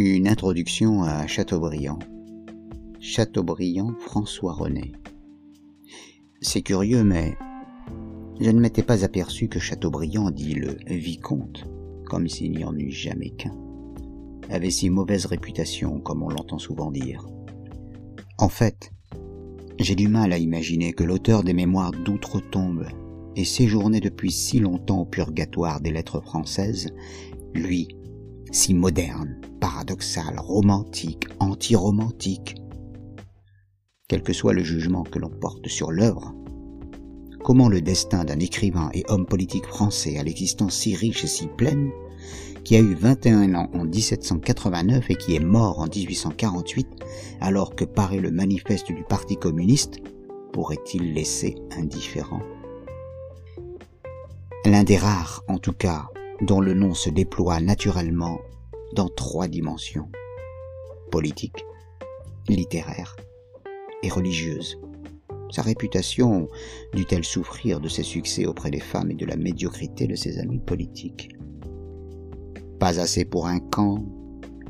Une introduction à Chateaubriand. Chateaubriand François René. C'est curieux, mais je ne m'étais pas aperçu que Chateaubriand dit le vicomte, comme s'il n'y en eût jamais qu'un, avait si mauvaise réputation comme on l'entend souvent dire. En fait, j'ai du mal à imaginer que l'auteur des mémoires d'outre-tombe ait séjourné depuis si longtemps au purgatoire des lettres françaises, lui, si moderne, paradoxal, romantique, anti-romantique. Quel que soit le jugement que l'on porte sur l'œuvre, comment le destin d'un écrivain et homme politique français à l'existence si riche et si pleine, qui a eu 21 ans en 1789 et qui est mort en 1848, alors que paraît le manifeste du Parti communiste, pourrait-il laisser indifférent? L'un des rares, en tout cas, dont le nom se déploie naturellement dans trois dimensions politique, littéraire et religieuse. Sa réputation dut-elle souffrir de ses succès auprès des femmes et de la médiocrité de ses amis politiques? Pas assez pour un camp,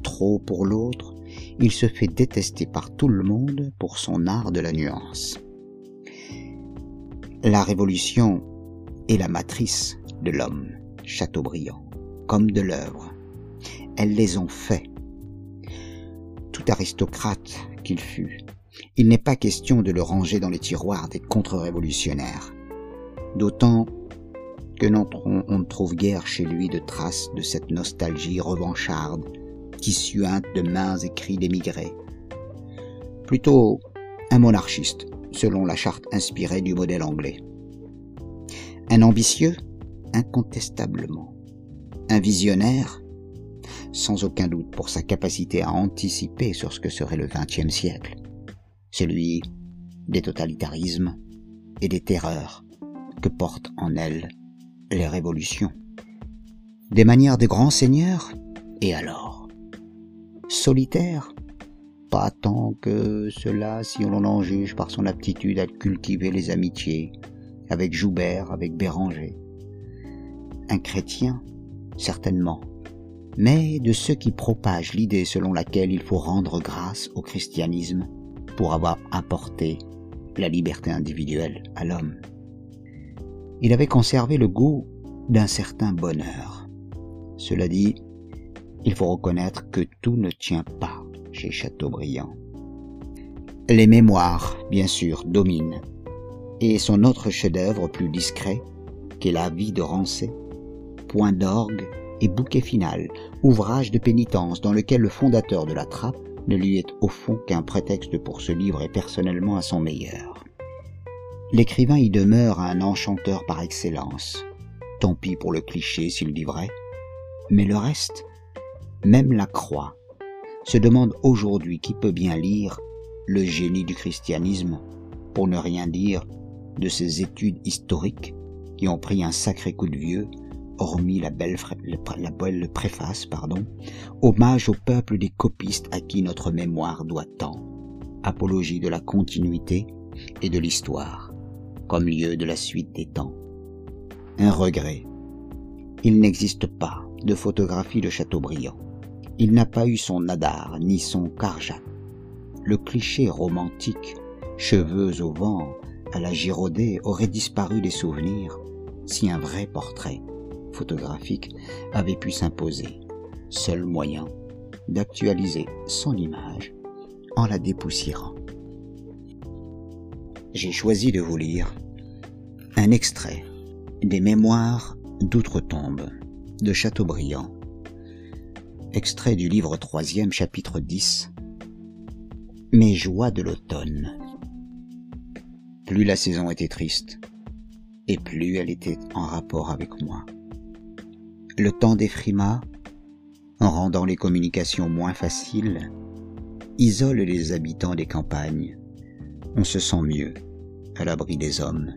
trop pour l'autre, il se fait détester par tout le monde pour son art de la nuance. La révolution est la matrice de l'homme, Chateaubriand, comme de l'œuvre. Elles les ont fait. Tout aristocrate qu'il fût, il n'est pas question de le ranger dans les tiroirs des contre-révolutionnaires. D'autant que on ne trouve guère chez lui de traces de cette nostalgie revancharde qui suinte de mains écrits d'émigrés. Plutôt un monarchiste, selon la charte inspirée du modèle anglais. Un ambitieux, incontestablement. Un visionnaire, sans aucun doute pour sa capacité à anticiper sur ce que serait le XXe siècle celui des totalitarismes et des terreurs que portent en elles les révolutions. Des manières des grands seigneurs, et alors Solitaire Pas tant que cela si on en juge par son aptitude à cultiver les amitiés, avec Joubert, avec Béranger. Un chrétien Certainement, mais de ceux qui propagent l'idée selon laquelle il faut rendre grâce au christianisme pour avoir apporté la liberté individuelle à l'homme. Il avait conservé le goût d'un certain bonheur. Cela dit, il faut reconnaître que tout ne tient pas chez Chateaubriand. Les mémoires, bien sûr, dominent, et son autre chef-d'œuvre plus discret, qu'est La vie de Rancé, point d'orgue et bouquet final, ouvrage de pénitence dans lequel le fondateur de la trappe ne lui est au fond qu'un prétexte pour se livrer personnellement à son meilleur. L'écrivain y demeure un enchanteur par excellence. Tant pis pour le cliché s'il dit. Mais le reste, même la croix, se demande aujourd'hui qui peut bien lire le génie du christianisme, pour ne rien dire de ses études historiques qui ont pris un sacré coup de vieux hormis la belle, préface, pardon, hommage au peuple des copistes à qui notre mémoire doit tant, apologie de la continuité et de l'histoire, comme lieu de la suite des temps. Un regret. Il n'existe pas de photographie de Chateaubriand. Il n'a pas eu son Nadar ni son Carjat. Le cliché romantique, cheveux au vent, à la Giraudet aurait disparu des souvenirs si un vrai portrait photographique avait pu s'imposer, seul moyen d'actualiser son image en la dépoussiérant. J'ai choisi de vous lire un extrait des Mémoires d'outre-tombe de Chateaubriand, extrait du livre troisième chapitre 10, Mes joies de l'automne. Plus la saison était triste, et plus elle était en rapport avec moi le temps des frimas, en rendant les communications moins faciles, isole les habitants des campagnes. On se sent mieux à l'abri des hommes.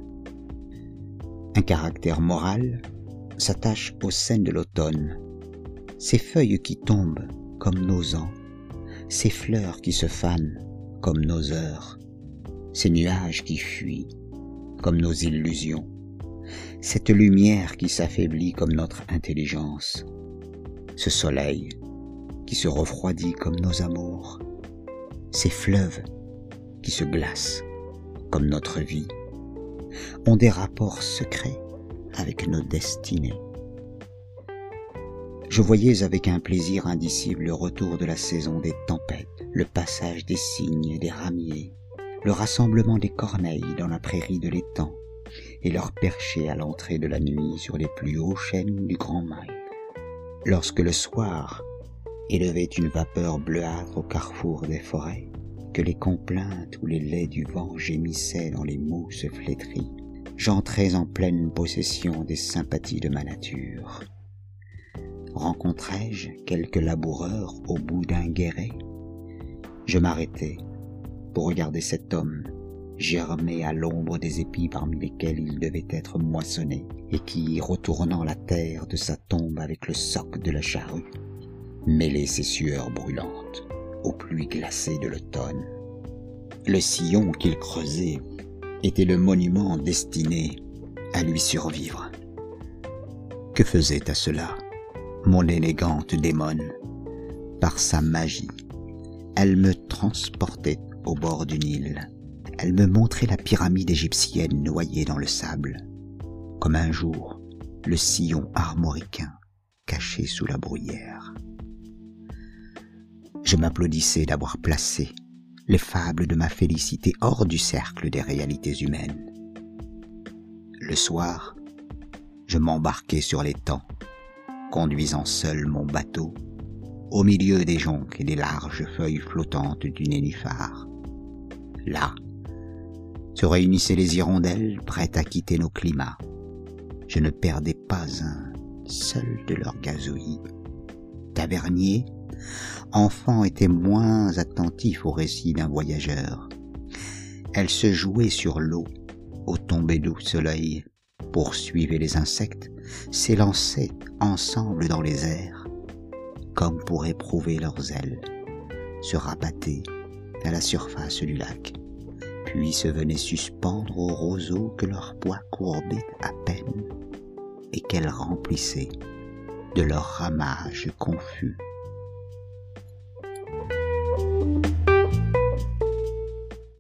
Un caractère moral s'attache aux scènes de l'automne, ces feuilles qui tombent comme nos ans, ces fleurs qui se fanent comme nos heures, ces nuages qui fuient comme nos illusions cette lumière qui s'affaiblit comme notre intelligence, ce soleil qui se refroidit comme nos amours, ces fleuves qui se glacent comme notre vie, ont des rapports secrets avec nos destinées. Je voyais avec un plaisir indicible le retour de la saison des tempêtes, le passage des cygnes et des ramiers, le rassemblement des corneilles dans la prairie de l'étang, et leur percher à l'entrée de la nuit sur les plus hauts chênes du Grand Mail. Lorsque le soir élevait une vapeur bleuâtre au carrefour des forêts, que les complaintes ou les laits du vent gémissaient dans les mousses flétries, j'entrais en pleine possession des sympathies de ma nature. Rencontrai-je quelques laboureurs au bout d'un guéret? Je m'arrêtai pour regarder cet homme germé à l'ombre des épis parmi lesquels il devait être moissonné, et qui, retournant la terre de sa tombe avec le soc de la charrue, mêlait ses sueurs brûlantes aux pluies glacées de l'automne. Le sillon qu'il creusait était le monument destiné à lui survivre. Que faisait à cela mon élégante démone? Par sa magie, elle me transportait au bord du Nil. Elle me montrait la pyramide égyptienne noyée dans le sable, comme un jour le sillon armoricain caché sous la bruyère. Je m'applaudissais d'avoir placé les fables de ma félicité hors du cercle des réalités humaines. Le soir, je m'embarquais sur l'étang, conduisant seul mon bateau au milieu des joncs et des larges feuilles flottantes du nénuphar. Là, se réunissaient les hirondelles prêtes à quitter nos climats. Je ne perdais pas un seul de leurs gazouillis. Tavernier, enfant était moins attentif au récit d'un voyageur. Elle se jouait sur l'eau, au tomber du soleil, poursuivait les insectes, s'élançaient ensemble dans les airs, comme pour éprouver leurs ailes, se rabattaient à la surface du lac, puis se venaient suspendre aux roseaux que leur poids courbait à peine et qu'elles remplissaient de leur ramage confus